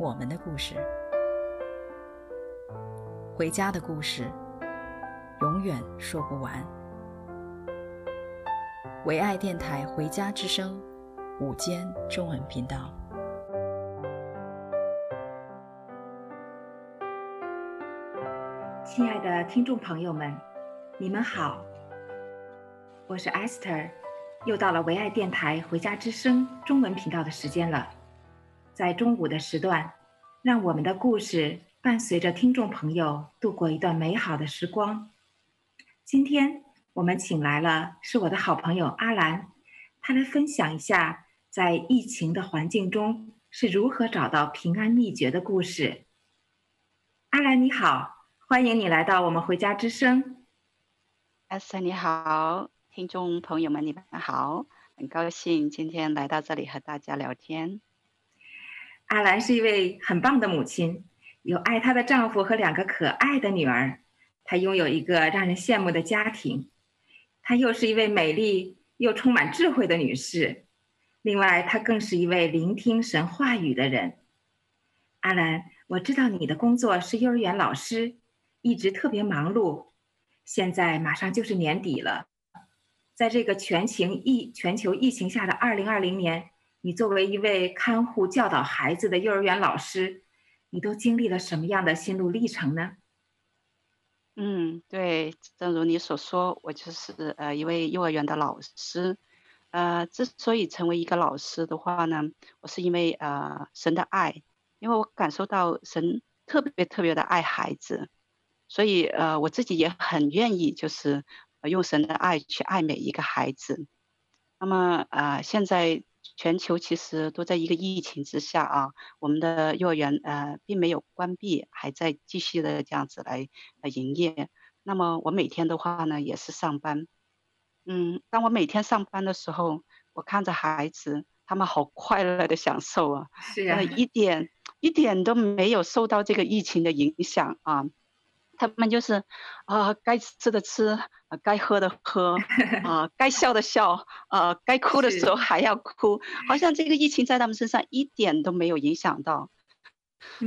我们的故事，回家的故事，永远说不完。唯爱电台《回家之声》午间中文频道。亲爱的听众朋友们，你们好，我是 Esther，又到了唯爱电台《回家之声》中文频道的时间了。在中午的时段，让我们的故事伴随着听众朋友度过一段美好的时光。今天我们请来了是我的好朋友阿兰，她来分享一下在疫情的环境中是如何找到平安秘诀的故事。阿兰你好。欢迎你来到我们回家之声。阿森你好，听众朋友们你们好，很高兴今天来到这里和大家聊天。阿兰是一位很棒的母亲，有爱她的丈夫和两个可爱的女儿，她拥有一个让人羡慕的家庭，她又是一位美丽又充满智慧的女士，另外她更是一位聆听神话语的人。阿兰，我知道你的工作是幼儿园老师。一直特别忙碌，现在马上就是年底了，在这个全情疫全球疫情下的二零二零年，你作为一位看护教导孩子的幼儿园老师，你都经历了什么样的心路历程呢？嗯，对，正如你所说，我就是呃一位幼儿园的老师，呃，之所以成为一个老师的话呢，我是因为呃神的爱，因为我感受到神特别特别的爱孩子。所以，呃，我自己也很愿意，就是用神的爱去爱每一个孩子。那么，呃，现在全球其实都在一个疫情之下啊，我们的幼儿园呃并没有关闭，还在继续的这样子来呃营业。那么我每天的话呢，也是上班。嗯，当我每天上班的时候，我看着孩子，他们好快乐的享受啊，是啊，一点一点都没有受到这个疫情的影响啊。他们就是，啊，该吃的吃，啊，该喝的喝，啊，该笑的笑，啊，该哭的时候还要哭，好像这个疫情在他们身上一点都没有影响到，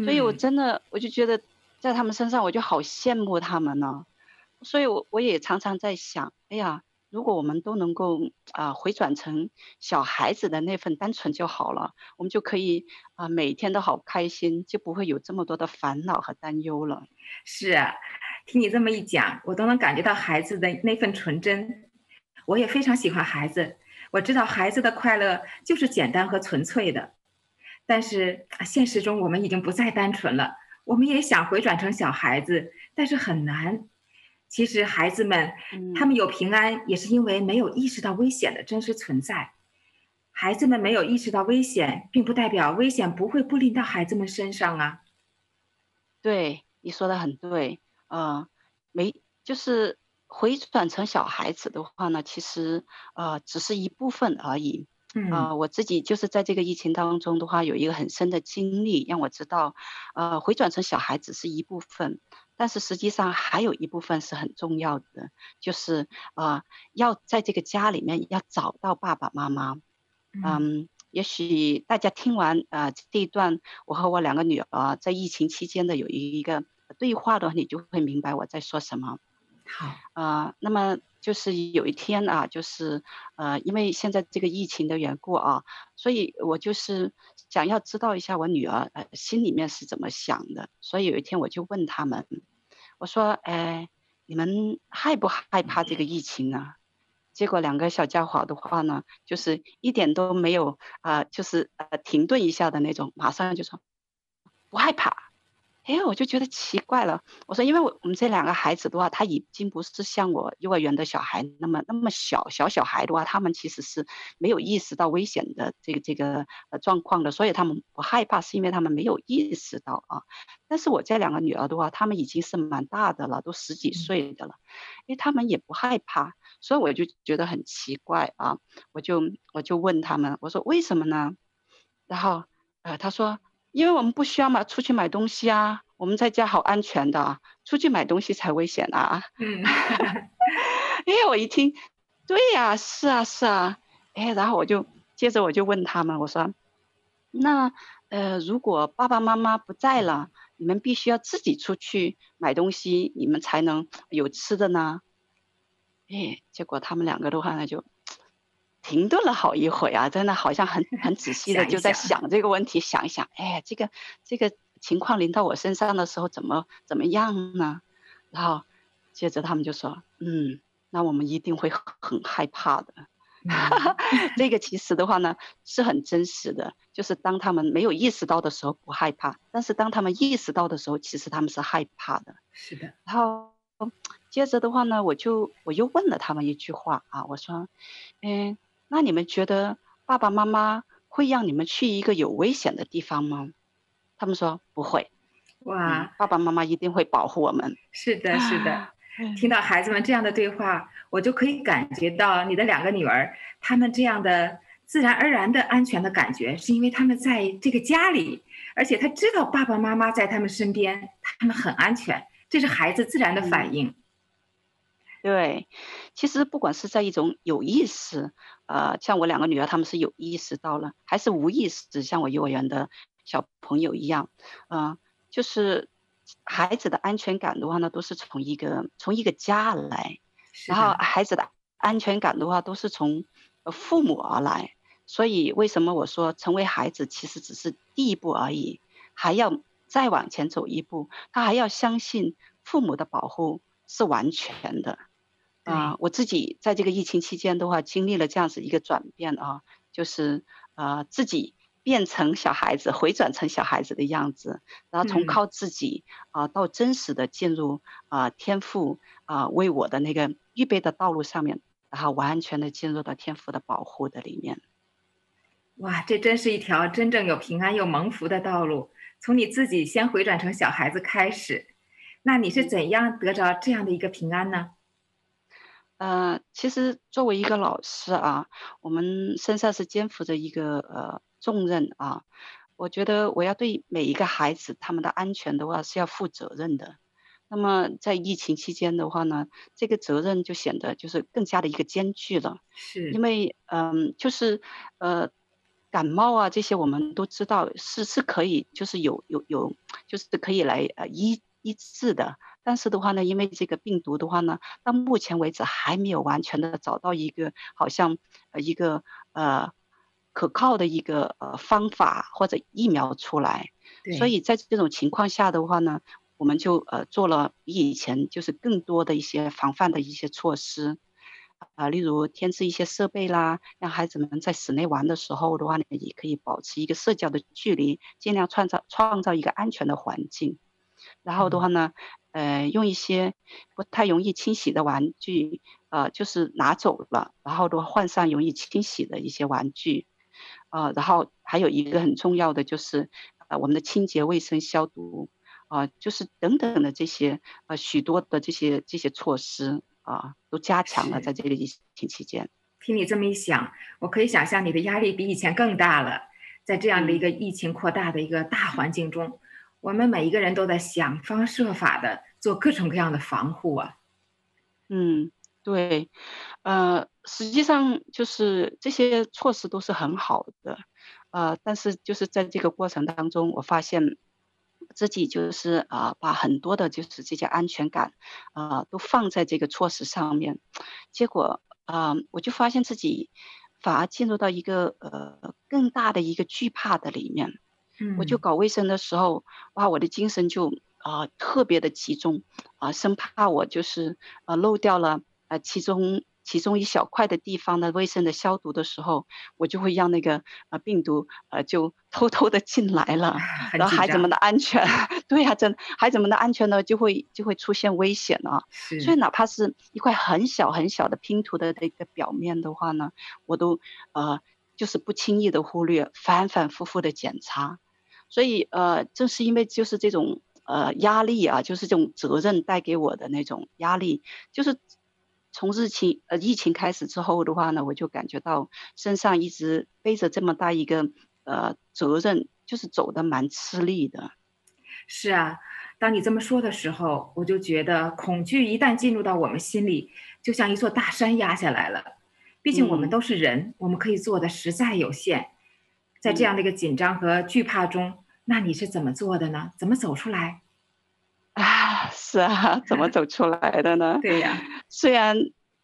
所以我真的我就觉得在他们身上我就好羡慕他们呢，所以我我也常常在想，哎呀。如果我们都能够啊、回转成小孩子的那份单纯就好了，我们就可以啊、每天都好开心，就不会有这么多的烦恼和担忧了。是啊，听你这么一讲，我都能感觉到孩子的那份纯真。我也非常喜欢孩子，我知道孩子的快乐就是简单和纯粹的。但是现实中我们已经不再单纯了，我们也想回转成小孩子，但是很难。其实孩子们，他们有平安，也是因为没有意识到危险的真实存在。孩子们没有意识到危险，并不代表危险不会不临到孩子们身上啊。对，你说的很对，呃，没，就是回转成小孩子的话呢，其实呃只是一部分而已。嗯，呃，我自己就是在这个疫情当中的话，有一个很深的经历，让我知道，呃，回转成小孩子是一部分。但是实际上还有一部分是很重要的，就是啊、呃，要在这个家里面要找到爸爸妈妈。嗯，嗯，也许大家听完啊、呃、这一段我和我两个女儿在疫情期间的有一个对话的话，你就会明白我在说什么。好，啊、呃，那么就是有一天啊，就是呃，因为现在这个疫情的缘故啊，所以我就是想要知道一下我女儿呃心里面是怎么想的，所以有一天我就问他们。我说：“哎，你们害不害怕这个疫情呢？”结果两个小家伙的话呢，就是一点都没有啊、呃，就是呃停顿一下的那种，马上就说：“不害怕。”哎，我就觉得奇怪了。我说，因为我我们这两个孩子的话，他已经不是像我幼儿园的小孩那么那么小小小孩的话，他们其实是没有意识到危险的这个这个呃状况的，所以他们不害怕，是因为他们没有意识到啊。但是我这两个女儿的话，他们已经是蛮大的了，都十几岁的了，因为他们也不害怕，所以我就觉得很奇怪啊。我就我就问他们，我说为什么呢？然后呃，他说。因为我们不需要嘛，出去买东西啊，我们在家好安全的，出去买东西才危险啊。嗯，哎，我一听，对呀，是啊，是啊，哎，然后我就接着我就问他们，我说，那呃，如果爸爸妈妈不在了，你们必须要自己出去买东西，你们才能有吃的呢？哎，结果他们两个的话呢就。停顿了好一会啊，真的好像很很仔细的就在想这个问题，想一想，哎，这个这个情况临到我身上的时候怎么怎么样呢？然后接着他们就说，嗯，那我们一定会很害怕的。这个其实的话呢是很真实的，就是当他们没有意识到的时候不害怕，但是当他们意识到的时候，其实他们是害怕的。是的。然后接着的话呢，我就我又问了他们一句话啊，我说，嗯。那你们觉得爸爸妈妈会让你们去一个有危险的地方吗？他们说不会。哇，嗯，爸爸妈妈一定会保护我们。是的，是的。听到孩子们这样的对话，我就可以感觉到你的两个女儿，她们这样的自然而然的安全的感觉，是因为她们在这个家里，而且她知道爸爸妈妈在他们身边，他们很安全，这是孩子自然的反应。嗯对，其实不管是在一种有意识，呃，像我两个女儿，她们是有意识到了，还是无意识，像我幼儿园的小朋友一样，嗯、呃，就是孩子的安全感的话呢，都是从一个从一个家来，然后孩子的安全感的话，都是从父母而来。所以为什么我说成为孩子其实只是第一步而已，还要再往前走一步，他还要相信父母的保护是完全的。啊、呃，我自己在这个疫情期间的话，经历了这样子一个转变啊，就是呃自己变成小孩子，回转成小孩子的样子，然后从靠自己啊、呃、到真实的进入啊、呃、天赋啊、呃、为我的那个预备的道路上面，然后完全的进入到天赋的保护的里面。哇，这真是一条真正有平安又蒙福的道路，从你自己先回转成小孩子开始，那你是怎样得着这样的一个平安呢？呃，其实作为一个老师啊，我们身上是肩负着一个呃重任啊。我觉得我要对每一个孩子他们的安全的话是要负责任的。那么在疫情期间的话呢，这个责任就显得就是更加的一个艰巨了。是。因为嗯、呃，就是呃感冒啊这些我们都知道是是可以就是有有有就是可以来呃医医治的。但是的话呢，因为这个病毒的话呢，到目前为止还没有完全的找到一个好像呃一个呃可靠的一个呃方法或者疫苗出来，所以在这种情况下的话呢，我们就呃做了比以前就是更多的一些防范的一些措施，啊、呃，例如添置一些设备啦，让孩子们在室内玩的时候的话呢，也可以保持一个社交的距离，尽量创造创造一个安全的环境，然后的话呢。嗯呃，用一些不太容易清洗的玩具，呃，就是拿走了，然后都换上容易清洗的一些玩具，呃，然后还有一个很重要的就是，呃，我们的清洁卫生消毒，啊、呃，就是等等的这些，呃，许多的这些这些措施啊、呃，都加强了在这个疫情期间。听你这么一想，我可以想象你的压力比以前更大了，在这样的一个疫情扩大的一个大环境中。我们每一个人都在想方设法的做各种各样的防护啊。嗯，对，呃，实际上就是这些措施都是很好的，呃，但是就是在这个过程当中，我发现自己就是啊、呃，把很多的就是这些安全感啊、都放在这个措施上面，结果啊、呃，我就发现自己反而进入到一个呃更大的一个惧怕的里面。我就搞卫生的时候，哇，我的精神就啊、呃、特别的集中啊、呃，生怕我就是呃漏掉了呃其中其中一小块的地方的，卫生的消毒的时候，我就会让那个呃病毒呃就 偷偷的进来了，然后孩子们的安全，对呀、啊，真孩子们的安全呢就会就会出现危险了。所以哪怕是一块很小很小的拼图的这个表面的话呢，我都呃就是不轻易的忽略，反反复复的检查。所以呃正是因为就是这种。呃，压力啊，就是这种责任带给我的那种压力，就是从疫情呃疫情开始之后的话呢，我就感觉到身上一直背着这么大一个呃责任，就是走的蛮吃力的。是啊，当你这么说的时候，我就觉得恐惧一旦进入到我们心里，就像一座大山压下来了。毕竟我们都是人，嗯、我们可以做的实在有限，在这样的一个紧张和惧怕中。嗯那你是怎么做的呢？怎么走出来？啊，是啊，怎么走出来的呢？对呀，虽然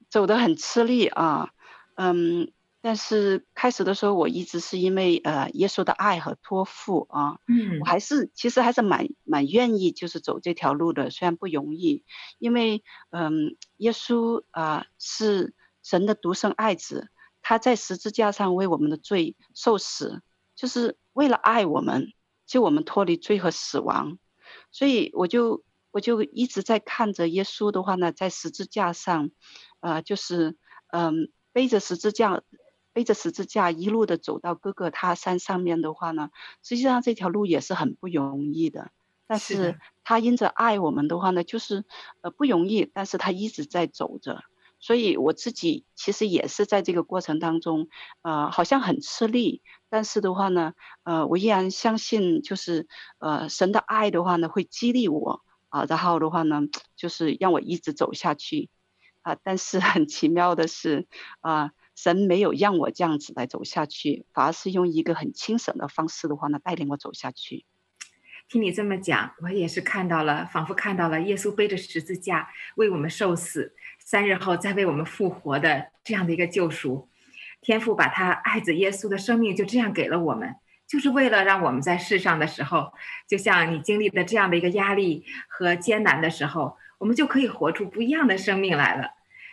走得很吃力啊，嗯，但是开始的时候我一直是因为呃耶稣的爱和托付啊，嗯，我还是其实还是蛮蛮愿意就是走这条路的，虽然不容易，因为嗯，耶稣啊是神的独生爱子，他在十字架上为我们的罪受死，就是为了爱我们。就我们脱离罪和死亡，所以我就我就一直在看着耶稣的话呢，在十字架上，呃，就是嗯、呃，背着十字架，背着十字架一路的走到哥哥他山上面的话呢，实际上这条路也是很不容易的。但是他因着爱我们的话呢，就是呃不容易，但是他一直在走着。所以我自己其实也是在这个过程当中，呃，好像很吃力，但是的话呢，呃，我依然相信，就是呃，神的爱的话呢，会激励我啊，然后的话呢，就是让我一直走下去，啊，但是很奇妙的是，啊，神没有让我这样子来走下去，反而是用一个很轻省的方式的话呢，带领我走下去。听你这么讲，我也是看到了，仿佛看到了耶稣背着十字架为我们受死。三日后再为我们复活的这样的一个救赎，天父把他爱子耶稣的生命就这样给了我们，就是为了让我们在世上的时候，就像你经历的这样的一个压力和艰难的时候，我们就可以活出不一样的生命来了。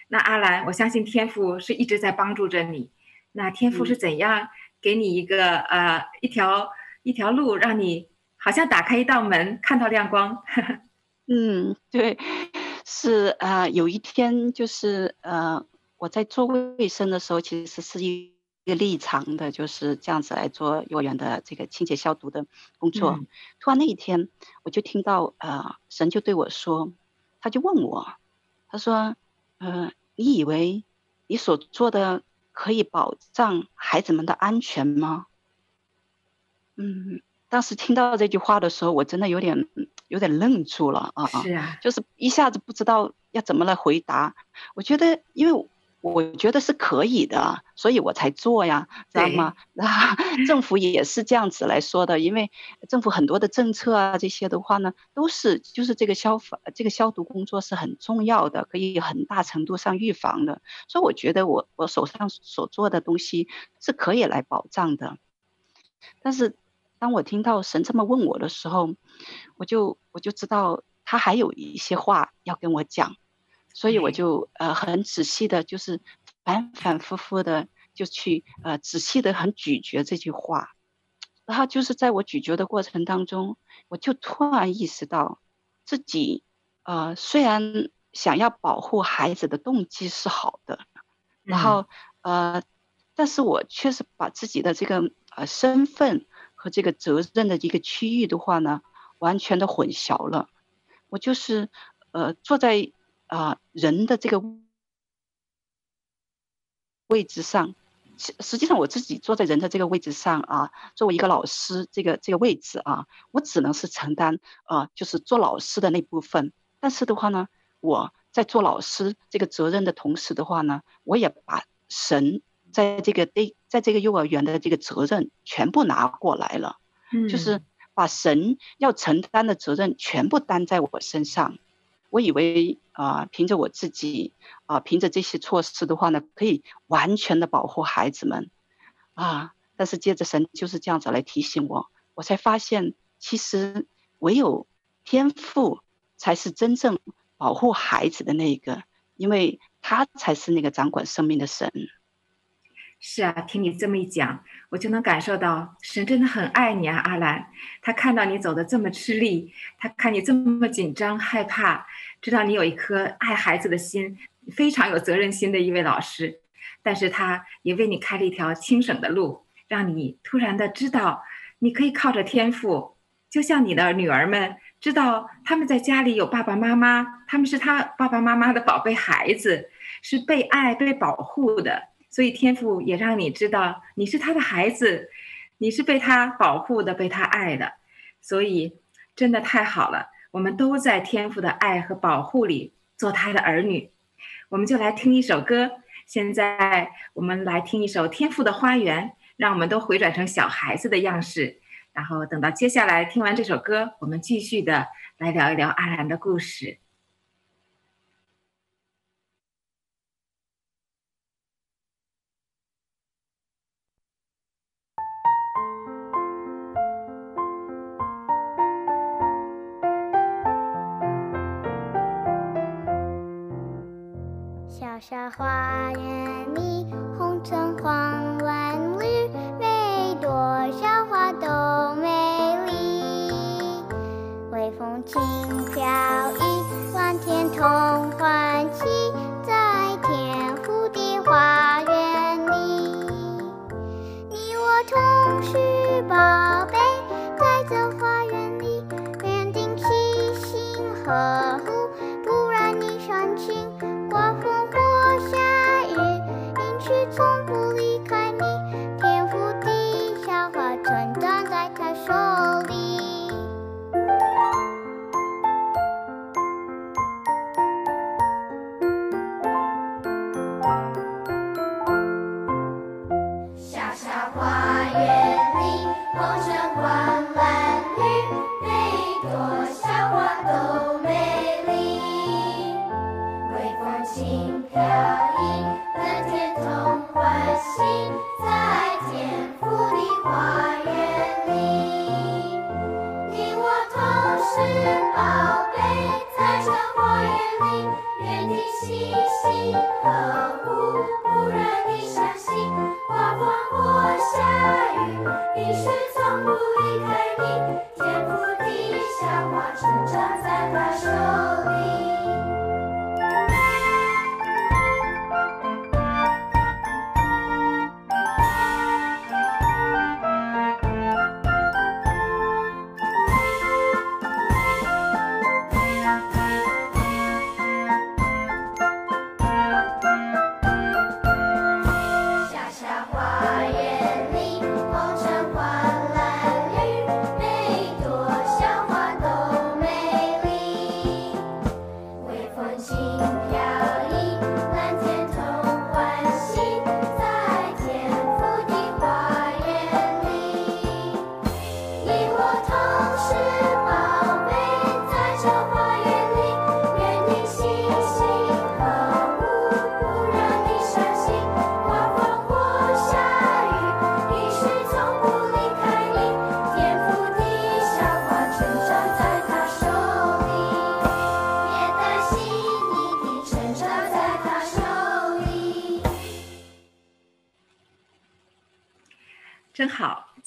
那阿兰，我相信天父是一直在帮助着你。那天父是怎样给你一个、嗯、呃一条一条路，让你好像打开一道门，看到亮光？嗯，对。是啊、呃，有一天就是呃，我在做卫生的时候，其实是一个立场的，就是这样子来做幼儿园的这个清洁消毒的工作。嗯、突然那一天，我就听到呃，神就对我说，他就问我，他说，呃，你以为你所做的可以保障孩子们的安全吗？嗯。当时听到这句话的时候，我真的有点有点愣住了啊！是啊，就是一下子不知道要怎么来回答。我觉得，因为我觉得是可以的，所以我才做呀，知道吗？啊，政府也是这样子来说的，因为政府很多的政策啊，这些的话呢，都是就是这个消防这个消毒工作是很重要的，可以很大程度上预防的。所以我觉得我我手上所做的东西是可以来保障的，但是。当我听到神这么问我的时候，我就我就知道他还有一些话要跟我讲，所以我就呃很仔细的，就是反反复复的就去呃仔细的很咀嚼这句话，然后就是在我咀嚼的过程当中，我就突然意识到自己呃虽然想要保护孩子的动机是好的，然后呃，但是我确实把自己的这个呃身份。和这个责任的一个区域的话呢，完全的混淆了。我就是呃坐在啊、呃、人的这个位置上，实实际上我自己坐在人的这个位置上啊，作为一个老师这个这个位置啊，我只能是承担啊、呃、就是做老师的那部分。但是的话呢，我在做老师这个责任的同时的话呢，我也把神。在这个对，在这个幼儿园的这个责任全部拿过来了，嗯，就是把神要承担的责任全部担在我身上。我以为啊、凭着我自己啊、凭着这些措施的话呢，可以完全的保护孩子们啊。但是接着神就是这样子来提醒我，我才发现其实唯有天赋才是真正保护孩子的那一个，因为。他才是那个掌管生命的神。是啊，听你这么一讲，我就能感受到神真的很爱你啊，阿兰。他看到你走的这么吃力，他看你这么紧张害怕，知道你有一颗爱孩子的心，非常有责任心的一位老师。但是他也为你开了一条轻省的路，让你突然的知道，你可以靠着天赋，就像你的女儿们知道他们在家里有爸爸妈妈，他们是他爸爸妈妈的宝贝孩子，是被爱被保护的。所以天父也让你知道你是他的孩子，你是被他保护的，被他爱的，所以真的太好了。我们都在天父的爱和保护里做他的儿女。我们就来听一首歌。现在我们来听一首《天赋的花园》，让我们都回转成小孩子的样式。然后等到接下来听完这首歌，我们继续的来聊一聊阿兰的故事。小花园里，红橙黄轻飘逸蓝天同欢喜在天空的花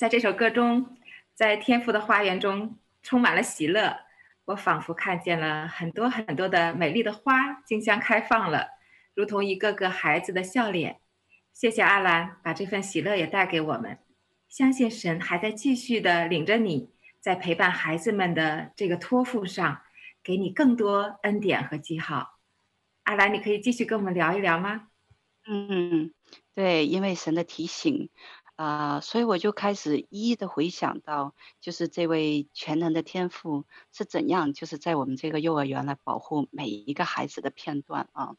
在这首歌中，在天父的花园中充满了喜乐。我仿佛看见了很多很多的美丽的花竞相开放了，如同一个个孩子的笑脸。谢谢阿兰，把这份喜乐也带给我们。相信神还在继续的领着你，在陪伴孩子们的这个托付上，给你更多恩典和记号。阿兰，你可以继续跟我们聊一聊吗？嗯，对，因为神的提醒。啊、所以我就开始一一的回想到，就是这位全能的天父是怎样，就是在我们这个幼儿园来保护每一个孩子的片段啊。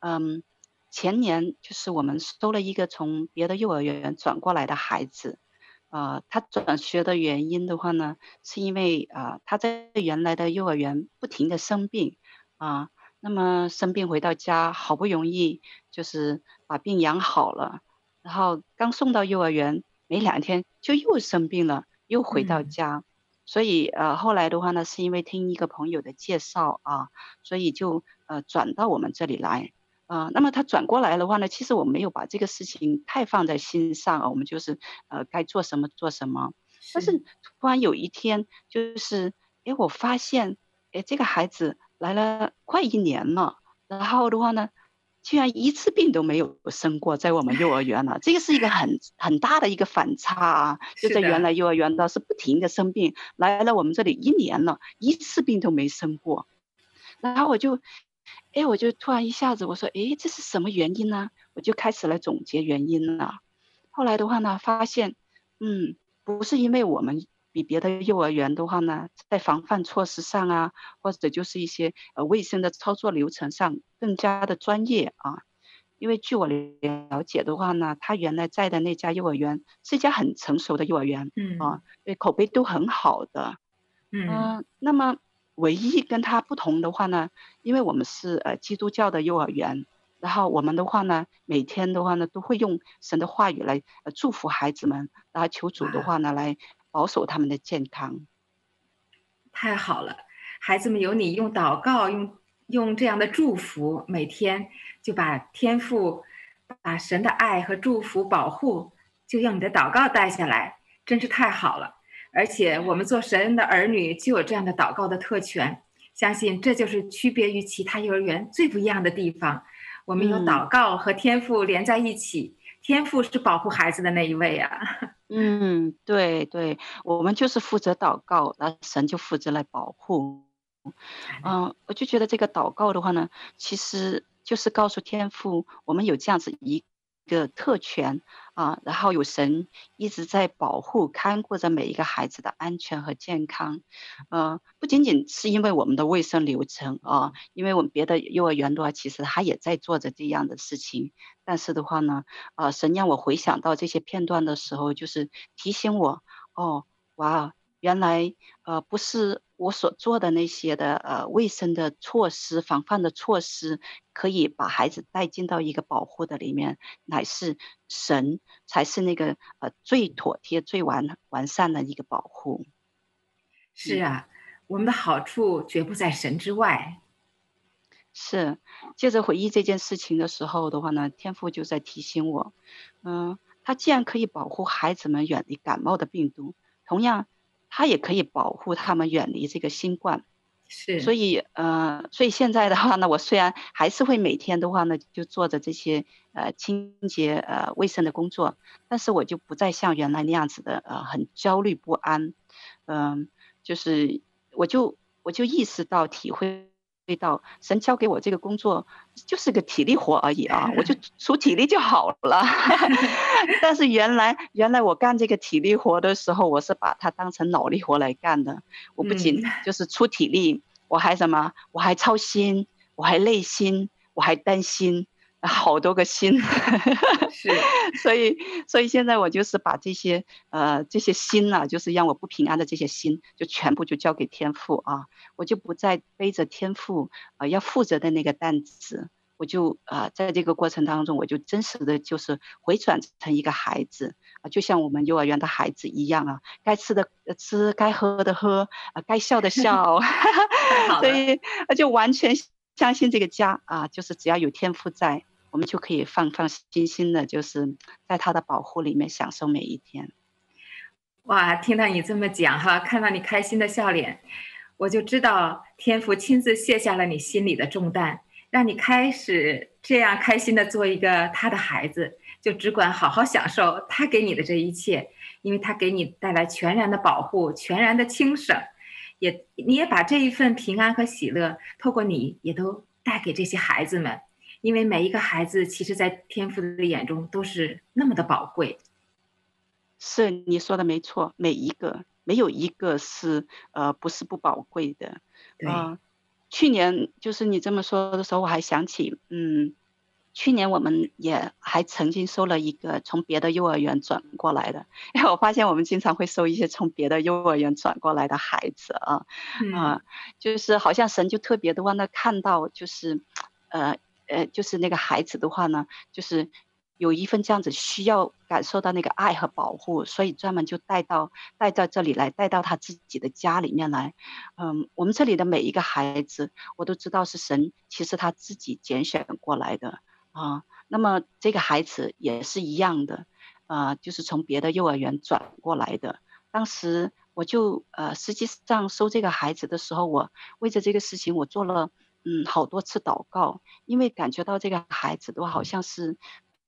嗯，前年就是我们收了一个从别的幼儿园转过来的孩子，啊、他转学的原因的话呢，是因为啊、他在原来的幼儿园不停的生病啊、那么生病回到家，好不容易就是把病养好了。然后刚送到幼儿园没两天就又生病了，又回到家，嗯、所以呃后来的话呢，是因为听一个朋友的介绍啊，所以就呃转到我们这里来。啊、呃，那么他转过来的话呢，其实我没有把这个事情太放在心上啊，我们就是呃该做什么做什么。是但是突然有一天，就是哎，我发现哎，这个孩子来了快一年了，然后的话呢，居然一次病都没有生过，在我们幼儿园了，这个是一个很很大的一个反差啊！就在原来幼儿园呢是不停的生病，来了我们这里一年了，一次病都没生过，然后我就。哎，我就突然一下子，我说，哎，这是什么原因呢？我就开始来总结原因了。后来的话呢，发现，嗯，不是因为我们比别的幼儿园的话呢，在防范措施上啊，或者就是一些呃卫生的操作流程上更加的专业啊。因为据我了解的话呢，他原来在的那家幼儿园是一家很成熟的幼儿园，嗯啊，对，口碑都很好的，嗯、呃，那么。唯一跟他不同的话呢，因为我们是呃基督教的幼儿园，然后我们的话呢，每天的话呢，都会用神的话语来呃祝福孩子们，然后求主的话呢，来保守他们的健康。太好了，孩子们有你用祷告，用用这样的祝福，每天就把天赋、把神的爱和祝福保护，就用你的祷告带下来，真是太好了。而且我们做神的儿女就有这样的祷告的特权，相信这就是区别于其他幼儿园最不一样的地方。我们有祷告和天赋连在一起，嗯、天父是保护孩子的那一位啊。嗯，对对，我们就是负责祷告，那神就负责来保护。嗯、呃，我就觉得这个祷告的话呢，其实就是告诉天父，我们有这样子一。一个特权啊，然后有神一直在保护、看顾着每一个孩子的安全和健康，呃，不仅仅是因为我们的卫生流程啊，因为我们别的幼儿园的话，其实他也在做着这样的事情，但是的话呢，啊，神让我回想到这些片段的时候，就是提醒我，哦，哇。原来，呃，不是我所做的那些的，呃，卫生的措施、防范的措施，可以把孩子带进到一个保护的里面，乃是神才是那个呃最妥帖、最完完善的一个保护。是啊，我们的好处绝不在神之外。是，接着回忆这件事情的时候的话呢，天父就在提醒我，嗯、呃，他既然可以保护孩子们远离感冒的病毒，同样。他也可以保护他们远离这个新冠，是，所以呃，所以现在的话呢，我虽然还是会每天的话呢，就做着这些呃清洁呃卫生的工作，但是我就不再像原来那样子的呃很焦虑不安，嗯、呃，就是我就我就意识到体会。到神交给我这个工作就是个体力活而已啊，我就 出体力就好了。但是原来原来我干这个体力活的时候，我是把它当成脑力活来干的。我不仅就是出体力，我还什么？我还操心，我还累心，我还担心。好多个心，是，所以所以现在我就是把这些呃这些心呐、啊，就是让我不平安的这些心，就全部就交给天父啊，我就不再背着天父啊、呃、要负责的那个担子，我就啊、呃、在这个过程当中，我就真实的就是回转成一个孩子啊，就像我们幼儿园的孩子一样啊，该吃的吃，该喝的喝，啊该笑的笑 所以就完全相信这个家啊，就是只要有天父在。我们就可以放放心心的，就是在他的保护里面享受每一天。哇，听到你这么讲哈，看到你开心的笑脸，我就知道天父亲自卸下了你心里的重担，让你开始这样开心的做一个他的孩子，就只管好好享受他给你的这一切，因为他给你带来全然的保护，全然的轻省，也你也把这一份平安和喜乐透过你也都带给这些孩子们。因为每一个孩子，其实，在天父的眼中都是那么的宝贵。是你说的没错，每一个没有一个是呃不是不宝贵的。对、呃。去年就是你这么说的时候，我还想起，嗯，去年我们也还曾经收了一个从别的幼儿园转过来的，因为我发现我们经常会收一些从别的幼儿园转过来的孩子啊，啊、嗯呃，就是好像神就特别的让他看到，就是呃。呃，就是那个孩子的话呢，就是有一份这样子需要感受到那个爱和保护，所以专门就带到带到这里来，带到他自己的家里面来。嗯，我们这里的每一个孩子，我都知道是神其实他自己拣选过来的啊。那么这个孩子也是一样的，啊，就是从别的幼儿园转过来的。当时我就呃，实际上收这个孩子的时候，我为着这个事情，我做了嗯好多次祷告，因为感觉到这个孩子都好像是，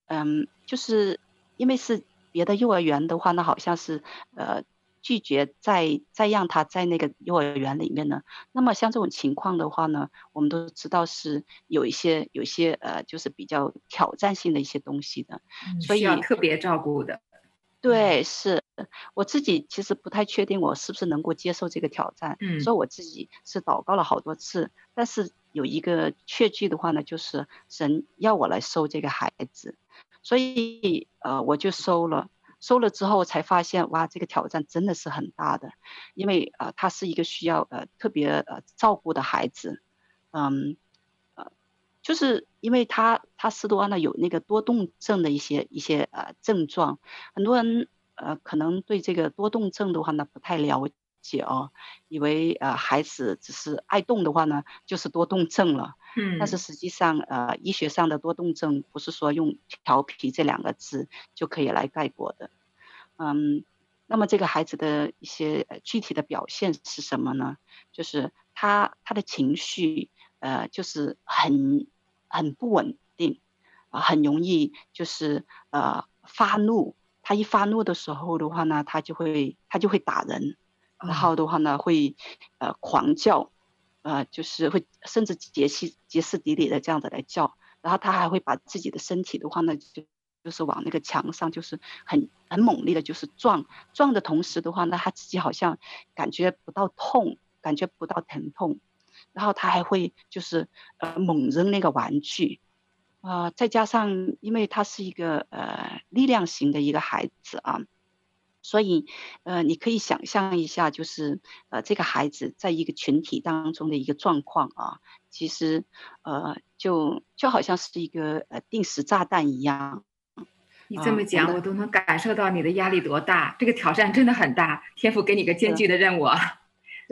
嗯，就是因为是别的幼儿园的话，那好像是呃拒绝再再让他在那个幼儿园里面呢。那么像这种情况的话呢，我们都知道是有一些有一些呃，就是比较挑战性的一些东西的，所以需要特别照顾的。对，是我自己其实不太确定我是不是能够接受这个挑战，嗯，所以我自己是祷告了好多次，但是有一个确据的话呢，就是神要我来收这个孩子，所以呃我就收了，收了之后才发现哇，这个挑战真的是很大的，因为呃他是一个需要呃特别呃照顾的孩子，嗯。呃就是因为他他斯多安呢有那个多动症的一些一些呃症状，很多人呃可能对这个多动症的话呢不太了解哦，以为呃孩子只是爱动的话呢就是多动症了，嗯，但是实际上呃医学上的多动症不是说用调皮这两个字就可以来概括的，嗯，那么这个孩子的一些具体的表现是什么呢？就是他他的情绪呃就是很。很不稳定，啊，很容易就是呃发怒。他一发怒的时候的话呢，他就会他就会打人，然后的话呢会呃狂叫，呃就是会甚至歇斯歇斯底里的这样子来叫。然后他还会把自己的身体的话呢就就是往那个墙上就是很很猛烈的，就是撞撞的同时的话呢，他自己好像感觉不到痛，感觉不到疼痛。然后他还会就是呃猛扔那个玩具，啊、呃，再加上因为他是一个呃力量型的一个孩子啊，所以呃你可以想象一下，就是呃这个孩子在一个群体当中的一个状况啊，其实呃就就好像是一个呃定时炸弹一样。你这么讲，呃、我都能感受到你的压力多大，这个挑战真的很大，天赋给你个艰巨的任务啊。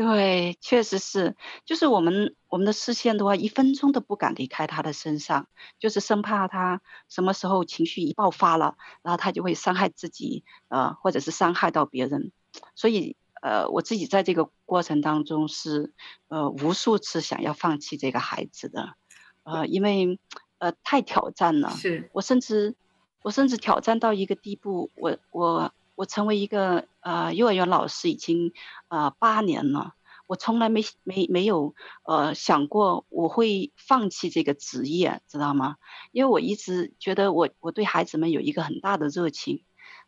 对，确实是，就是我们我们的视线的话，一分钟都不敢离开他的身上，就是生怕他什么时候情绪一爆发了，然后他就会伤害自己，呃，或者是伤害到别人。所以，呃，我自己在这个过程当中是，呃，无数次想要放弃这个孩子的，呃，因为，呃，太挑战了。是我甚至，我甚至挑战到一个地步，我我。我成为一个呃幼儿园老师已经呃八年了，我从来没没没有呃想过我会放弃这个职业，知道吗？因为我一直觉得我我对孩子们有一个很大的热情，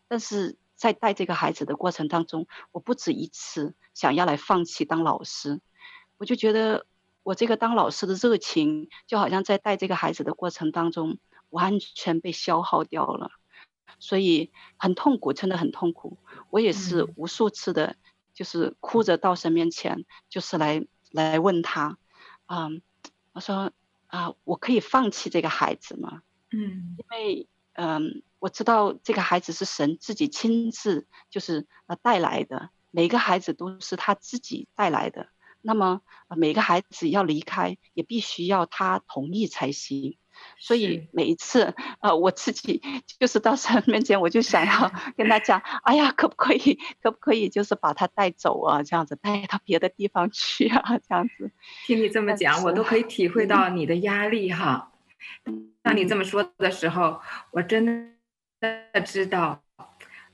但是在带这个孩子的过程当中，我不止一次想要来放弃当老师，我就觉得我这个当老师的热情就好像在带这个孩子的过程当中完全被消耗掉了。所以很痛苦，真的很痛苦。我也是无数次的，就是哭着到神面前，就是来来问他，嗯，我说啊，我可以放弃这个孩子吗？嗯，因为嗯，我知道这个孩子是神自己亲自就是呃带来的，每个孩子都是他自己带来的。那么每个孩子要离开，也必须要他同意才行。所以每一次，呃，我自己就是到神面前，我就想要 跟他讲，哎呀，可不可以，可不可以，就是把他带走啊，这样子带到别的地方去啊，这样子。听你这么讲，我都可以体会到你的压力哈。当你这么说的时候，我真的知道，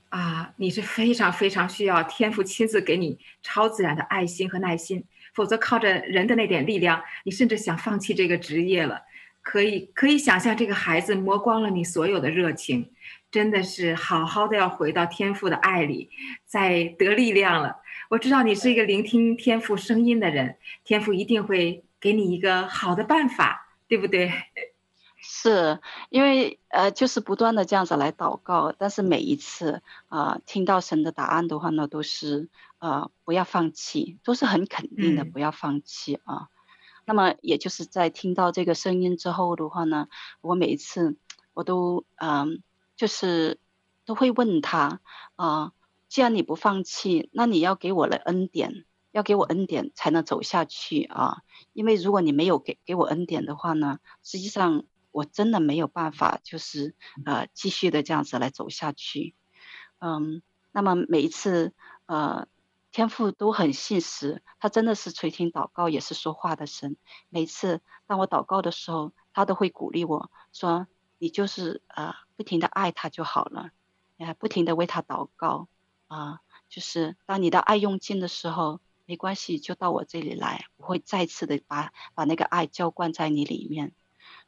啊，你是非常非常需要天父亲自给你超自然的爱心和耐心，否则靠着人的那点力量，你甚至想放弃这个职业了。可以可以想象，这个孩子磨光了你所有的热情，真的是好好的要回到天父的爱里，再得力量了。我知道你是一个聆听天父声音的人，天父一定会给你一个好的办法，对不对？是因为呃，就是不断的这样子来祷告，但是每一次啊、听到神的答案的话呢，都是呃不要放弃，都是很肯定的，不要放弃啊。嗯那么，也就是在听到这个声音之后的话呢，我每一次我都嗯就是都会问他啊、呃，既然你不放弃，那你要给我的恩典，要给我恩典才能走下去啊。因为如果你没有给给我恩典的话呢，实际上我真的没有办法，就是呃继续的这样子来走下去。嗯，那么每一次呃。天父都很信实，他真的是垂听祷告，也是说话的神。每次当我祷告的时候，他都会鼓励我说：“你就是呃不停的爱他就好了，呃不停的为他祷告啊、就是当你的爱用尽的时候，没关系，就到我这里来，我会再次的把把那个爱浇灌在你里面。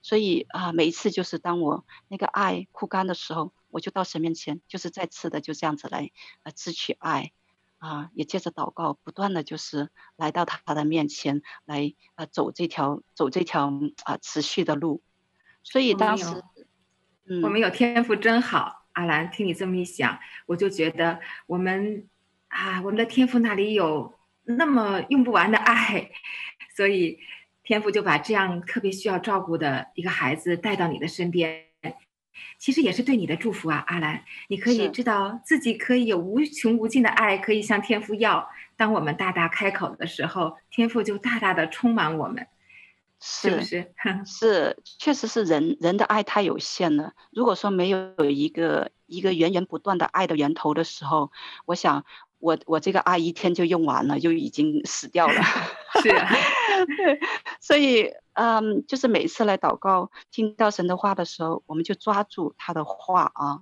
所以啊、每一次就是当我那个爱枯干的时候，我就到神面前，就是再次的就这样子来呃支取爱。”啊，也借着祷告，不断的就是来到他的面前，来啊走这条走这条啊持续的路。所以当时，我们，嗯，我们有天赋真好。阿兰，听你这么一想，我就觉得我们啊，我们的天赋那里有那么用不完的爱，所以天赋就把这样特别需要照顾的一个孩子带到你的身边。其实也是对你的祝福啊，阿兰，你可以知道自己可以有无穷无尽的爱，可以向天父要。当我们大大开口的时候，天父就大大的充满我们，是，是不是？是，确实是人人的爱太有限了。如果说没有一个一个源源不断的爱的源头的时候，我想我我这个爱一天就用完了，就已经死掉了。是啊，对，所以。嗯，就是每次来祷告，听到神的话的时候，我们就抓住他的话啊。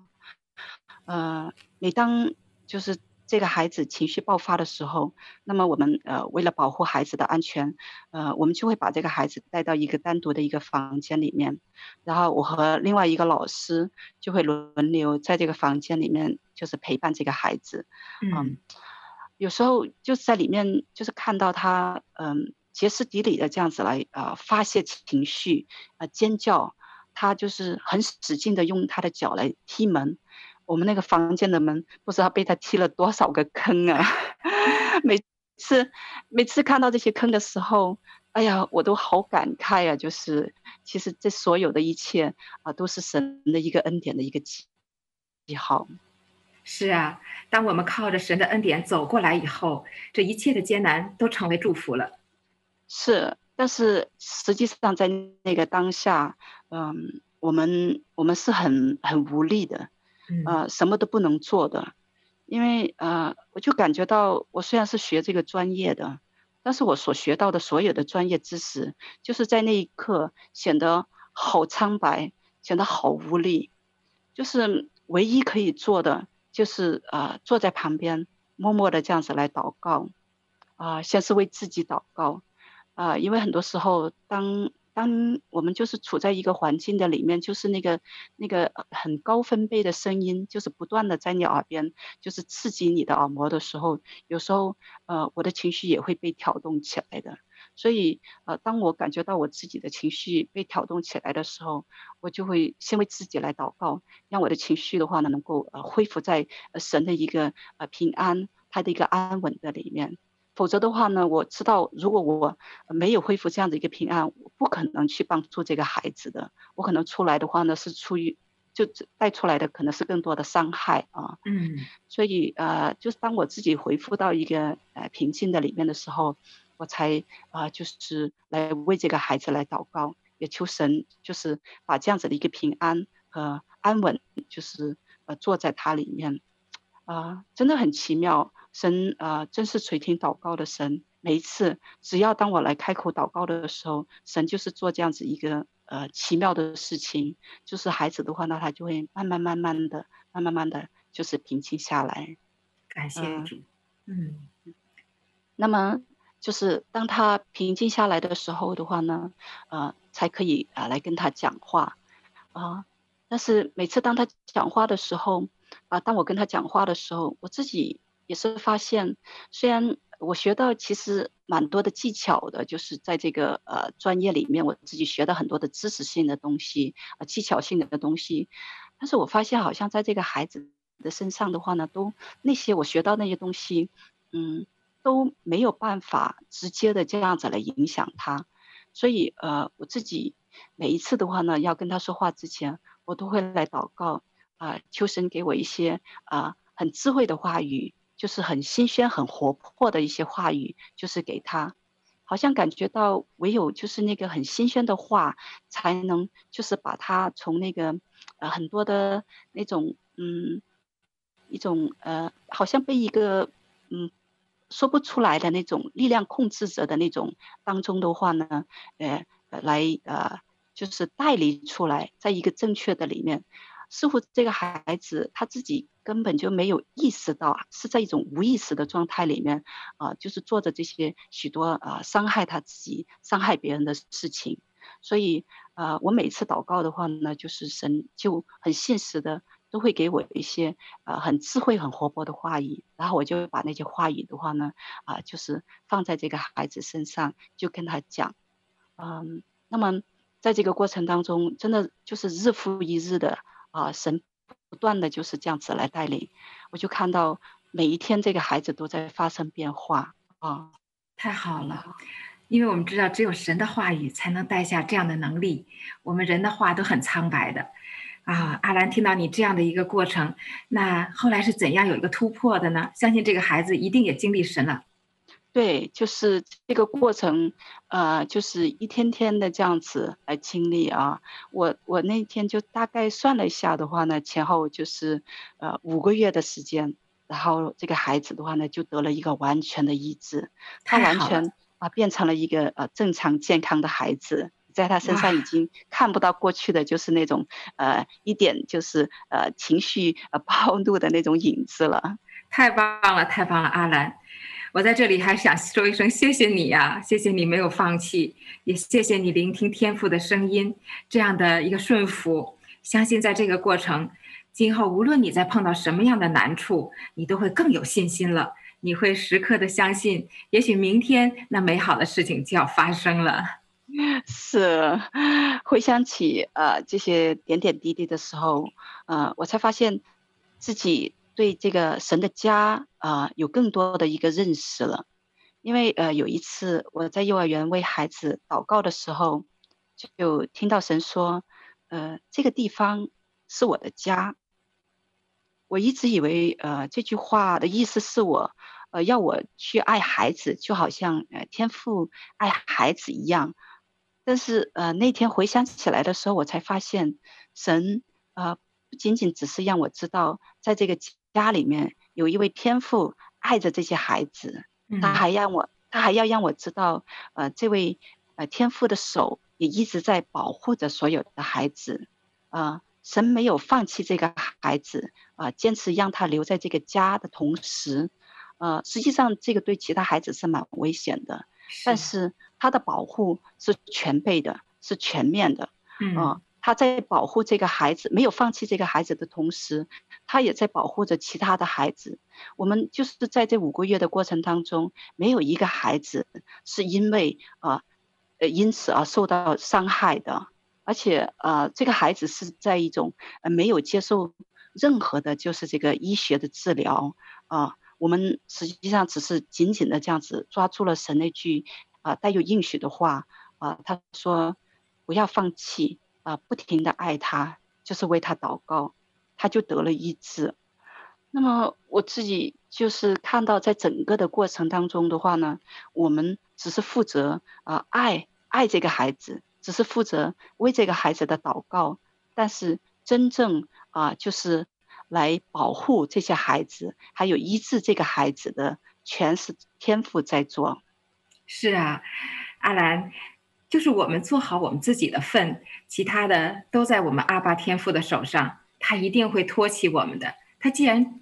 呃，每当就是这个孩子情绪爆发的时候，那么我们呃为了保护孩子的安全，呃，我们就会把这个孩子带到一个单独的一个房间里面，然后我和另外一个老师就会轮流在这个房间里面，就是陪伴这个孩子。嗯，嗯，有时候就是在里面，就是看到他，嗯。歇斯底里的这样子来啊、呃、发泄情绪啊、呃、尖叫，他就是很使劲的用他的脚来踢门，我们那个房间的门不知道被他踢了多少个坑啊！每次每次看到这些坑的时候，哎呀，我都好感慨啊！就是其实这所有的一切啊、呃，都是神的一个恩典的一个记记号。是啊，当我们靠着神的恩典走过来以后，这一切的艰难都成为祝福了。是，但是实际上在那个当下，嗯，我们我们是很很无力的，呃，什么都不能做的，因为呃，我就感觉到，我虽然是学这个专业的，但是我所学到的所有的专业知识，就是在那一刻显得好苍白，显得好无力，就是唯一可以做的，就是呃，坐在旁边默默的这样子来祷告，啊、先是为自己祷告。啊、因为很多时候，当当我们就是处在一个环境的里面，就是那个那个很高分贝的声音，就是不断的在你耳边，就是刺激你的耳膜的时候，有时候，呃，我的情绪也会被挑动起来的。所以，呃，当我感觉到我自己的情绪被挑动起来的时候，我就会先为自己来祷告，让我的情绪的话呢，能够呃恢复在神的一个呃平安，他的一个安稳的里面。否则的话呢，我知道如果我没有恢复这样的一个平安，我不可能去帮助这个孩子的。我可能出来的话呢，是出于就带出来的可能是更多的伤害啊。嗯，所以呃，就是当我自己恢复到一个呃平静的里面的时候，我才啊、呃、就是来为这个孩子来祷告，也求神就是把这样子的一个平安和安稳，就是呃坐在他里面啊、呃，真的很奇妙。神啊、呃，真是垂听祷告的神。每一次，只要当我来开口祷告的时候，神就是做这样子一个呃奇妙的事情。就是孩子的话呢，他就会慢慢慢慢的、慢慢慢的就是平静下来。感谢主。嗯。那么，就是当他平静下来的时候的话呢，呃，才可以啊、呃、来跟他讲话啊、呃。但是每次当他讲话的时候啊、呃，当我跟他讲话的时候，我自己。也是发现，虽然我学到其实蛮多的技巧的，就是在这个呃专业里面，我自己学到很多的知识性的东西，呃技巧性的东西，但是我发现好像在这个孩子的身上的话呢，都那些我学到那些东西，嗯，都没有办法直接的这样子来影响他，所以呃我自己每一次的话呢，要跟他说话之前，我都会来祷告。啊，求神给我一些啊很智慧的话语，就是很新鲜、很活泼的一些话语，就是给他，好像感觉到唯有就是那个很新鲜的话，才能就是把他从那个呃很多的那种嗯一种呃好像被一个嗯说不出来的那种力量控制着的那种当中的话呢，呃来呃就是带离出来，在一个正确的里面。似乎这个孩子他自己根本就没有意识到，是在一种无意识的状态里面，啊、就是做着这些许多啊、伤害他自己、伤害别人的事情。所以啊、我每次祷告的话呢，就是神就很现实的都会给我一些啊、很智慧、很活泼的话语，然后我就把那些话语的话呢，啊、就是放在这个孩子身上，就跟他讲，嗯，那么在这个过程当中，真的就是日复一日的。啊，神不断的就是这样子来带领，我就看到每一天这个孩子都在发生变化啊，太好了，因为我们知道只有神的话语才能带下这样的能力，我们人的话都很苍白的啊。阿兰听到你这样的一个过程，那后来是怎样有一个突破的呢？相信这个孩子一定也经历神了。对，就是这个过程，呃，就是一天天的这样子来经历啊。我我那天就大概算了一下的话呢，前后就是呃五个月的时间，然后这个孩子的话呢就得了一个完全的医治，他完全啊变成了一个呃正常健康的孩子，在他身上已经看不到过去的就是那种呃一点就是呃情绪呃暴怒的那种影子了。太棒了，太棒了，阿兰。我在这里还想说一声谢谢你呀，谢谢你没有放弃，也谢谢你聆听天赋的声音，这样的一个顺服。相信在这个过程，今后无论你在碰到什么样的难处，你都会更有信心了。你会时刻的相信，也许明天那美好的事情就要发生了。是，回想起呃这些点点滴滴的时候，呃，我才发现自己。对这个神的家啊、有更多的一个认识了，因为呃有一次我在幼儿园为孩子祷告的时候，就听到神说，呃这个地方是我的家。我一直以为呃这句话的意思是我呃要我去爱孩子，就好像呃天父爱孩子一样。但是呃那天回想起来的时候，我才发现神呃不仅仅只是让我知道在这个。家里面有一位天父爱着这些孩子，他还让我，他还要让我知道，呃，这位呃天父的手也一直在保护着所有的孩子，啊、呃，神没有放弃这个孩子，啊、呃，坚持让他留在这个家的同时，呃，实际上这个对其他孩子是蛮危险的，但是他的保护是全备的，是全面的，嗯。呃他在保护这个孩子，没有放弃这个孩子的同时，他也在保护着其他的孩子。我们就是在这五个月的过程当中，没有一个孩子是因为啊呃因此而受到伤害的，而且呃这个孩子是在一种呃没有接受任何的就是这个医学的治疗啊。我们实际上只是紧紧的这样子抓住了神那句啊带有应许的话啊，他说不要放弃。啊，不停的爱他，就是为他祷告，他就得了医治。那么我自己就是看到，在整个的过程当中的话呢，我们只是负责啊爱爱这个孩子，只是负责为这个孩子的祷告，但是真正啊就是来保护这些孩子，还有医治这个孩子的，全是天赋在做。是啊，阿兰。就是我们做好我们自己的份，其他的都在我们阿爸天父的手上，他一定会托起我们的。他既然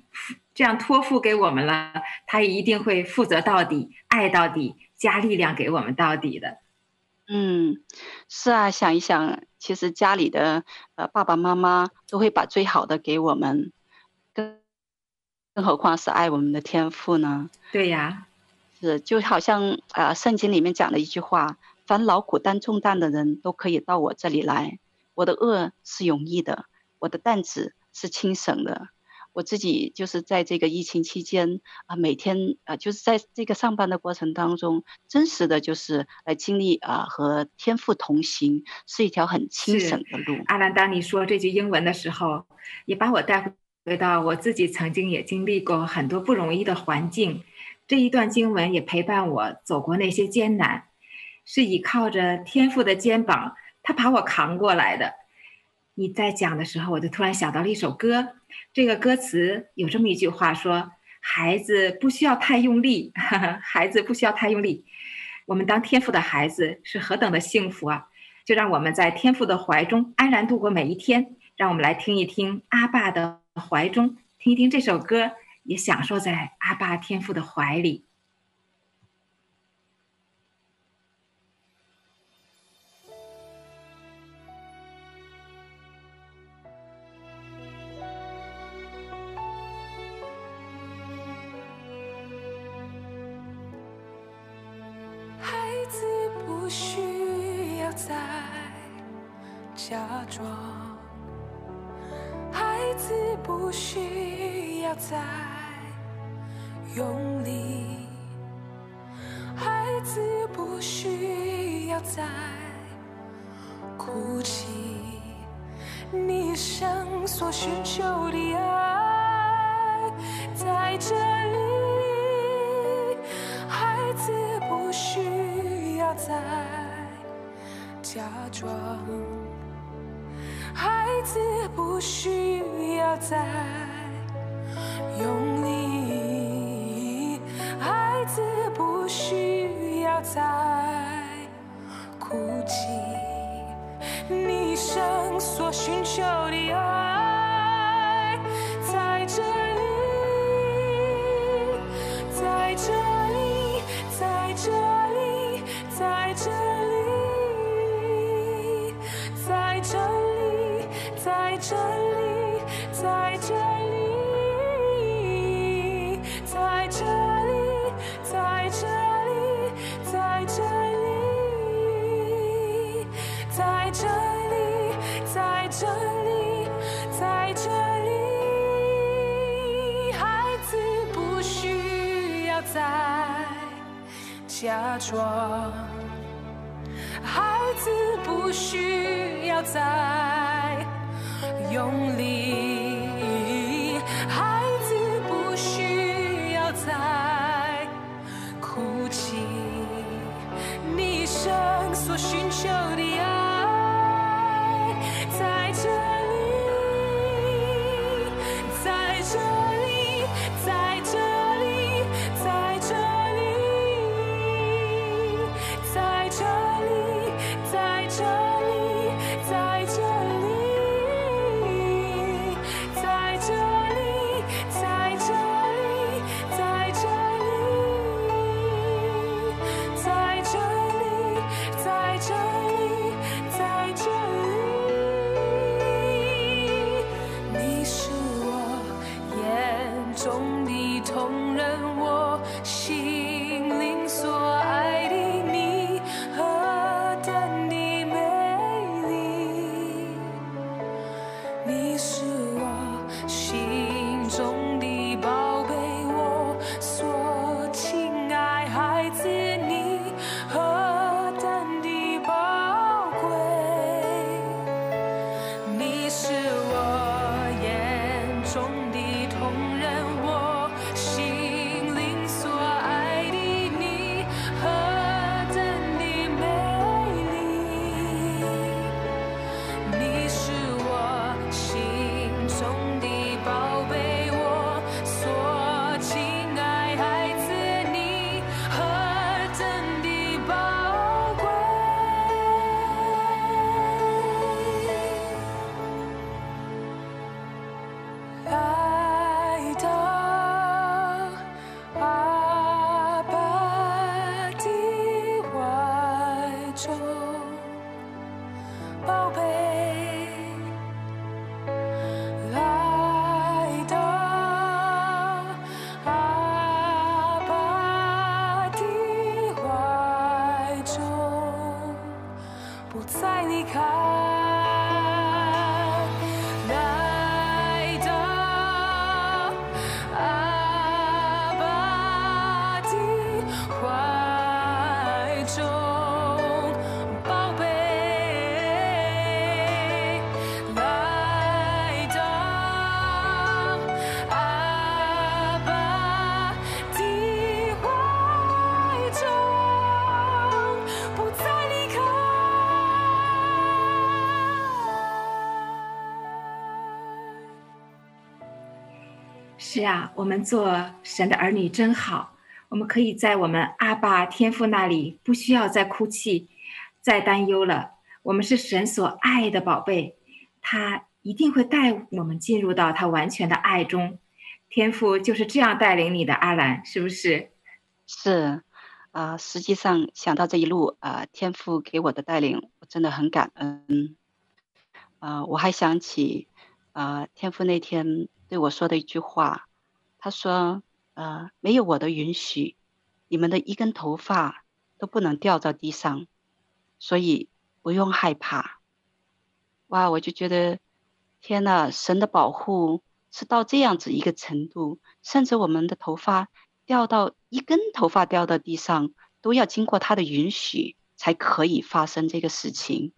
这样托付给我们了，他也一定会负责到底，爱到底，加力量给我们到底的。嗯，是啊，想一想，其实家里的呃爸爸妈妈都会把最好的给我们，更更何况是爱我们的天赋呢？对呀，是就好像啊、呃，圣经里面讲的一句话。凡劳苦担重担的人都可以到我这里来，我的轭是容易的，我的担子是轻省的。我自己就是在这个疫情期间啊，每天啊，就是在这个上班的过程当中，真实的就是来经历啊，和天赋同行是一条很轻省的路。阿兰，当你说这句英文的时候，也把我带回到我自己曾经也经历过很多不容易的环境。这一段经文也陪伴我走过那些艰难，是依靠着天父的肩膀，他把我扛过来的。你在讲的时候，我就突然想到了一首歌，这个歌词有这么一句话说：“孩子不需要太用力，哈哈，孩子不需要太用力。”我们当天父的孩子是何等的幸福啊！就让我们在天父的怀中安然度过每一天。让我们来听一听阿爸的怀中，听一听这首歌。也享受在阿爸天父的怀里。装，孩子不需要再。用力，孩子不需要再哭泣，你一生所寻求的爱在这里。孩子不需要再假装，孩子不需要再用力。孩子不需要再哭泣，你一生所寻求的爱这里在这里，在这里，在这里，在这里。在这里，在这里，在这里，孩子不需要再假装，孩子不需要再 lonely. 是啊，我们做神的儿女真好，我们可以在我们阿爸天父那里，不需要再哭泣、再担忧了。我们是神所爱的宝贝，他一定会带我们进入到他完全的爱中。天父就是这样带领你的，阿兰，是不是？是，啊、呃，实际上想到这一路啊、呃，天父给我的带领，我真的很感恩。啊、我还想起啊、呃，天父那天对我说的一句话，他说：“呃，没有我的允许，你们的一根头发都不能掉到地上，所以不用害怕。”哇，我就觉得，天呐，神的保护。是到这样子一个程度，甚至我们的头发掉到一根头发掉到地上，都要经过他的允许才可以发生这个事情。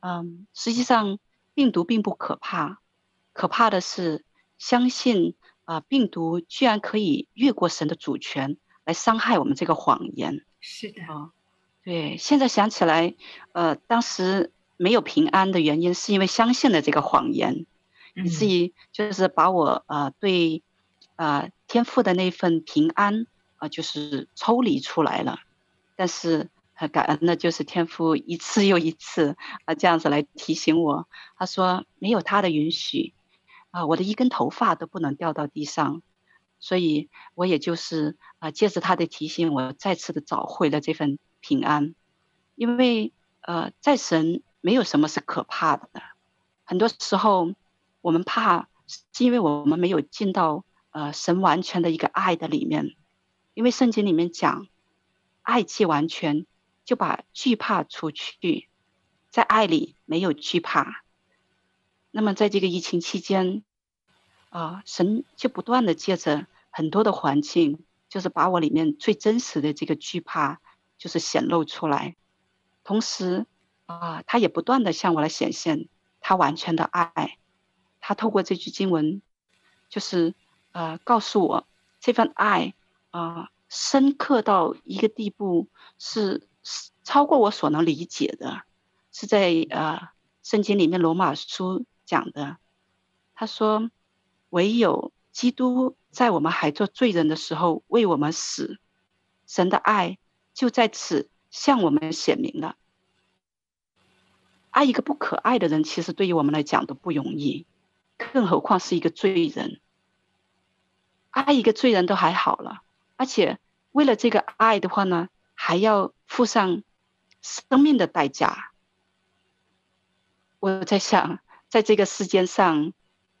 嗯，实际上病毒并不可怕，可怕的是相信啊、呃，病毒居然可以越过神的主权来伤害我们这个谎言。是的，哦，对，现在想起来，呃，当时没有平安的原因是因为相信了这个谎言。以至于就是把我呃对呃天父的那份平安啊、呃，就是抽离出来了。但是很感恩的就是天父一次又一次啊、呃、这样子来提醒我，他说没有他的允许啊、我的一根头发都不能掉到地上。所以我也就是啊、借着他的提醒，我再次的找回了这份平安。因为呃在神没有什么是可怕的，很多时候。我们怕，是因为我们没有进到呃神完全的一个爱的里面，因为圣经里面讲，爱既完全，就把惧怕除去，在爱里没有惧怕。那么在这个疫情期间，啊、神就不断的借着很多的环境，就是把我里面最真实的这个惧怕，就是显露出来，同时啊、他也不断的向我来显现他完全的爱。他透过这句经文，就是呃告诉我这份爱啊、深刻到一个地步是，是超过我所能理解的，是在呃圣经里面罗马书讲的。他说，唯有基督在我们还做罪人的时候为我们死，神的爱就在此向我们显明了。爱一个不可爱的人，其实对于我们来讲都不容易。更何况是一个罪人，爱一个罪人都还好了，而且为了这个爱的话呢，还要付上生命的代价。我在想，在这个世间上，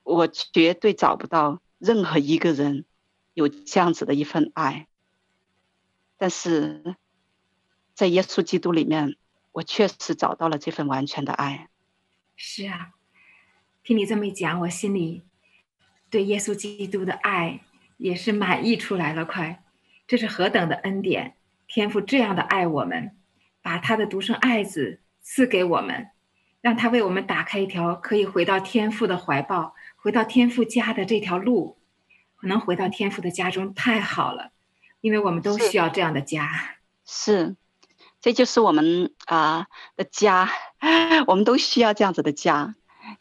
我绝对找不到任何一个人有这样子的一份爱，但是在耶稣基督里面，我确实找到了这份完全的爱。是啊。听你这么一讲，我心里对耶稣基督的爱也是满溢出来了。快，这是何等的恩典！天父这样的爱我们，把他的独生爱子赐给我们，让他为我们打开一条可以回到天父的怀抱、回到天父家的这条路。能回到天父的家中，太好了，因为我们都需要这样的家。是，是，这就是我们啊的家，我们都需要这样子的家。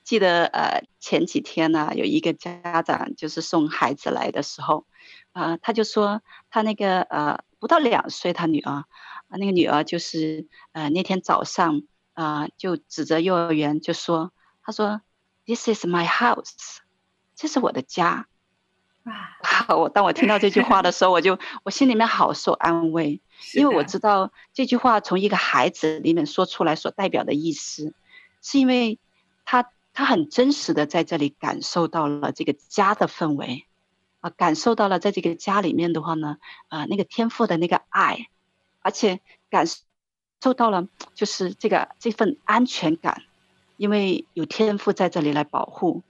记得呃前几天呢，有一个家长就是送孩子来的时候，啊、呃，他就说他那个呃不到两岁，他女儿啊，那个女儿就是呃那天早上啊、呃、就指着幼儿园就说，他说 This is my house，这是我的家。啊，我当我听到这句话的时候，我就我心里面好受安慰，因为我知道这句话从一个孩子里面说出来所代表的意思，是因为他。他很真实的在这里感受到了这个家的氛围，啊，感受到了在这个家里面的话呢，啊，那个天赋的那个爱，而且感受到了 就是这个这份安全感，因为有天赋在这里来保护，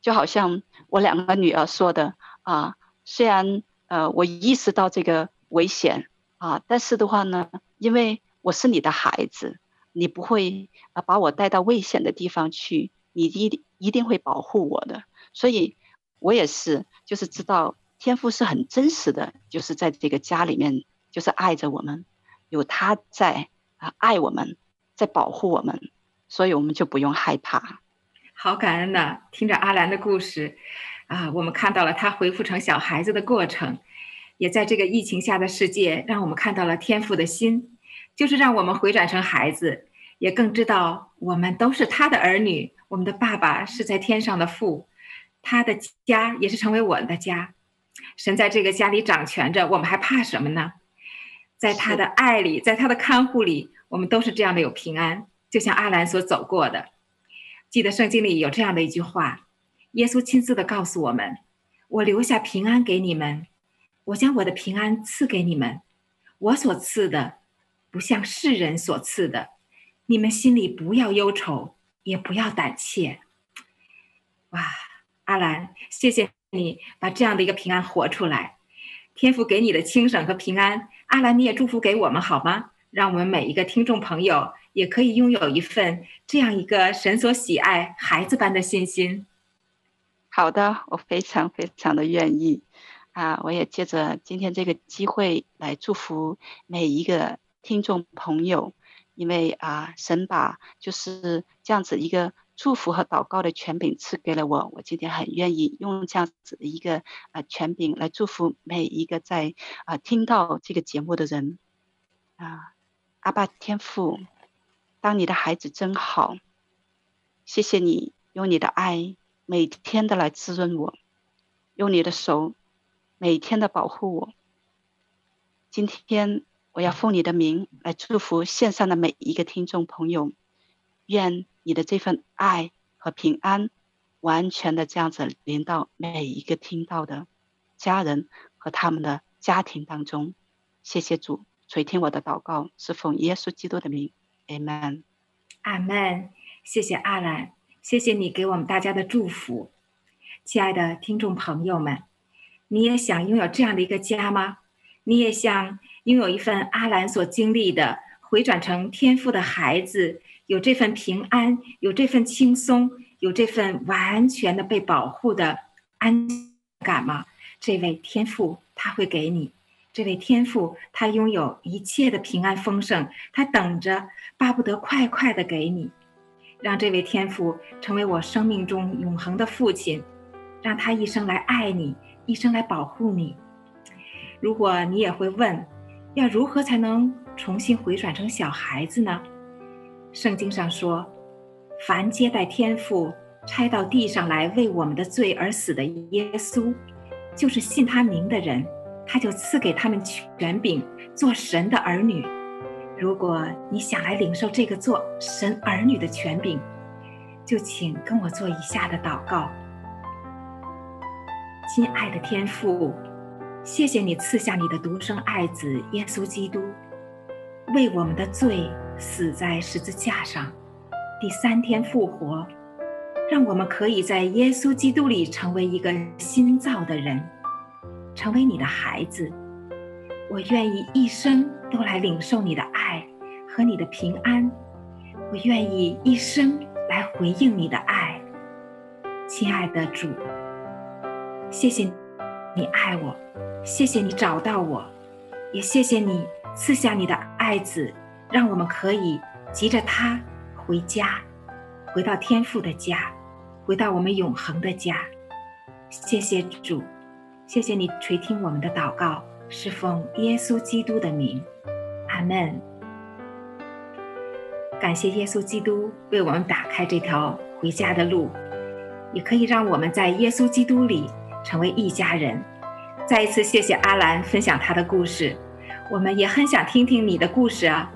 就好像我两个女儿说的啊，虽然呃我意识到这个危险啊，但是的话呢，因为我是你的孩子，你不会啊把我带到危险的地方去。你一定一定会保护我的，所以我也是，就是知道天赋是很真实的，就是在这个家里面，就是爱着我们，有他在啊，爱我们，在保护我们，所以我们就不用害怕。好感恩呐！听着阿兰的故事，啊，我们看到了他恢复成小孩子的过程，也在这个疫情下的世界，让我们看到了天父的心，就是让我们回转成孩子，也更知道我们都是他的儿女，我们的爸爸是在天上的父，他的家也是成为我们的家。神在这个家里掌权着，我们还怕什么呢？在他的爱里，在他的看护里，我们都是这样的有平安，就像阿兰所走过的。记得圣经里有这样的一句话。耶稣亲自的告诉我们：“我留下平安给你们，我将我的平安赐给你们。我所赐的，不像世人所赐的。你们心里不要忧愁，也不要胆怯。”哇，阿兰，谢谢你把这样的一个平安活出来。天父给你的轻省和平安，阿兰，你也祝福给我们好吗？让我们每一个听众朋友也可以拥有一份这样一个神所喜爱孩子般的信心。好的，我非常非常的愿意啊！我也借着今天这个机会来祝福每一个听众朋友，因为啊，神把就是这样子一个祝福和祷告的权柄赐给了我，我今天很愿意用这样子的一个啊权柄来祝福每一个在啊听到这个节目的人啊，阿爸天父，当你的孩子真好，谢谢你用你的爱。每天的来滋润我，用你的手每天的保护我。今天我要奉你的名来祝福线上的每一个听众朋友，愿你的这份爱和平安完全的这样子连到每一个听到的家人和他们的家庭当中。谢谢主垂听我的祷告，是奉耶稣基督的名，阿门。阿门。谢谢阿兰。谢谢你给我们大家的祝福，亲爱的听众朋友们，你也想拥有这样的一个家吗？你也想拥有一份阿兰所经历的回转成天父的孩子，有这份平安，有这份轻松，有这份完全的被保护的安感吗？这位天父他会给你，这位天父他拥有一切的平安丰盛，他等着巴不得快快的给你。让这位天父成为我生命中永恒的父亲，让他一生来爱你，一生来保护你。如果你也会问，要如何才能重新回转成小孩子呢？圣经上说，凡接待天父差到地上来为我们的罪而死的耶稣，就是信他名的人，他就赐给他们权柄，做神的儿女。如果你想来领受这个做神儿女的权柄，就请跟我做以下的祷告。亲爱的天父，谢谢你赐下你的独生爱子耶稣基督，为我们的罪死在十字架上，第三天复活，让我们可以在耶稣基督里成为一个新造的人，成为你的孩子。我愿意一生都来领受你的爱和你的平安，我愿意一生来回应你的爱，亲爱的主，谢谢你爱我，谢谢你找到我，也谢谢你赐下你的爱子，让我们可以急着他回家，回到天父的家，回到我们永恒的家。谢谢主，谢谢你垂听我们的祷告。是奉耶稣基督的名，阿门。感谢耶稣基督为我们打开这条回家的路，也可以让我们在耶稣基督里成为一家人。再一次谢谢阿兰分享她的故事，我们也很想听听你的故事啊。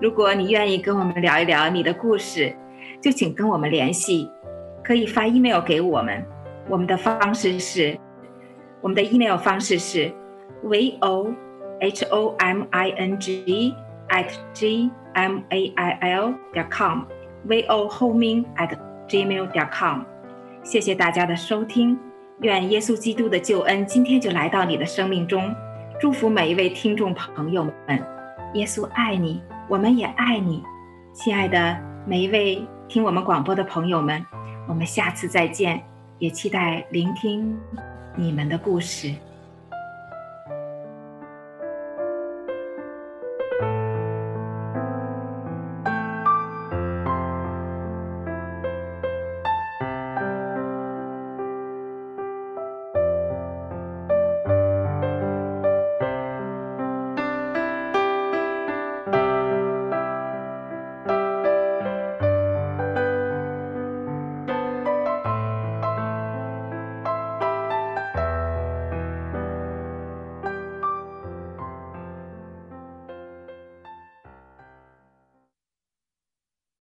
如果你愿意跟我们聊一聊你的故事，就请跟我们联系，可以发 email 给我们。我们的方式是，我们的 email 方式是。v o h o m i n g at g m a i l 点 com，v o homing at gmail 点 com。谢谢大家的收听，愿耶稣基督的救恩今天就来到你的生命中，祝福每一位听众朋友们。耶稣爱你，我们也爱你，亲爱的每一位听我们广播的朋友们，我们下次再见，也期待聆听你们的故事。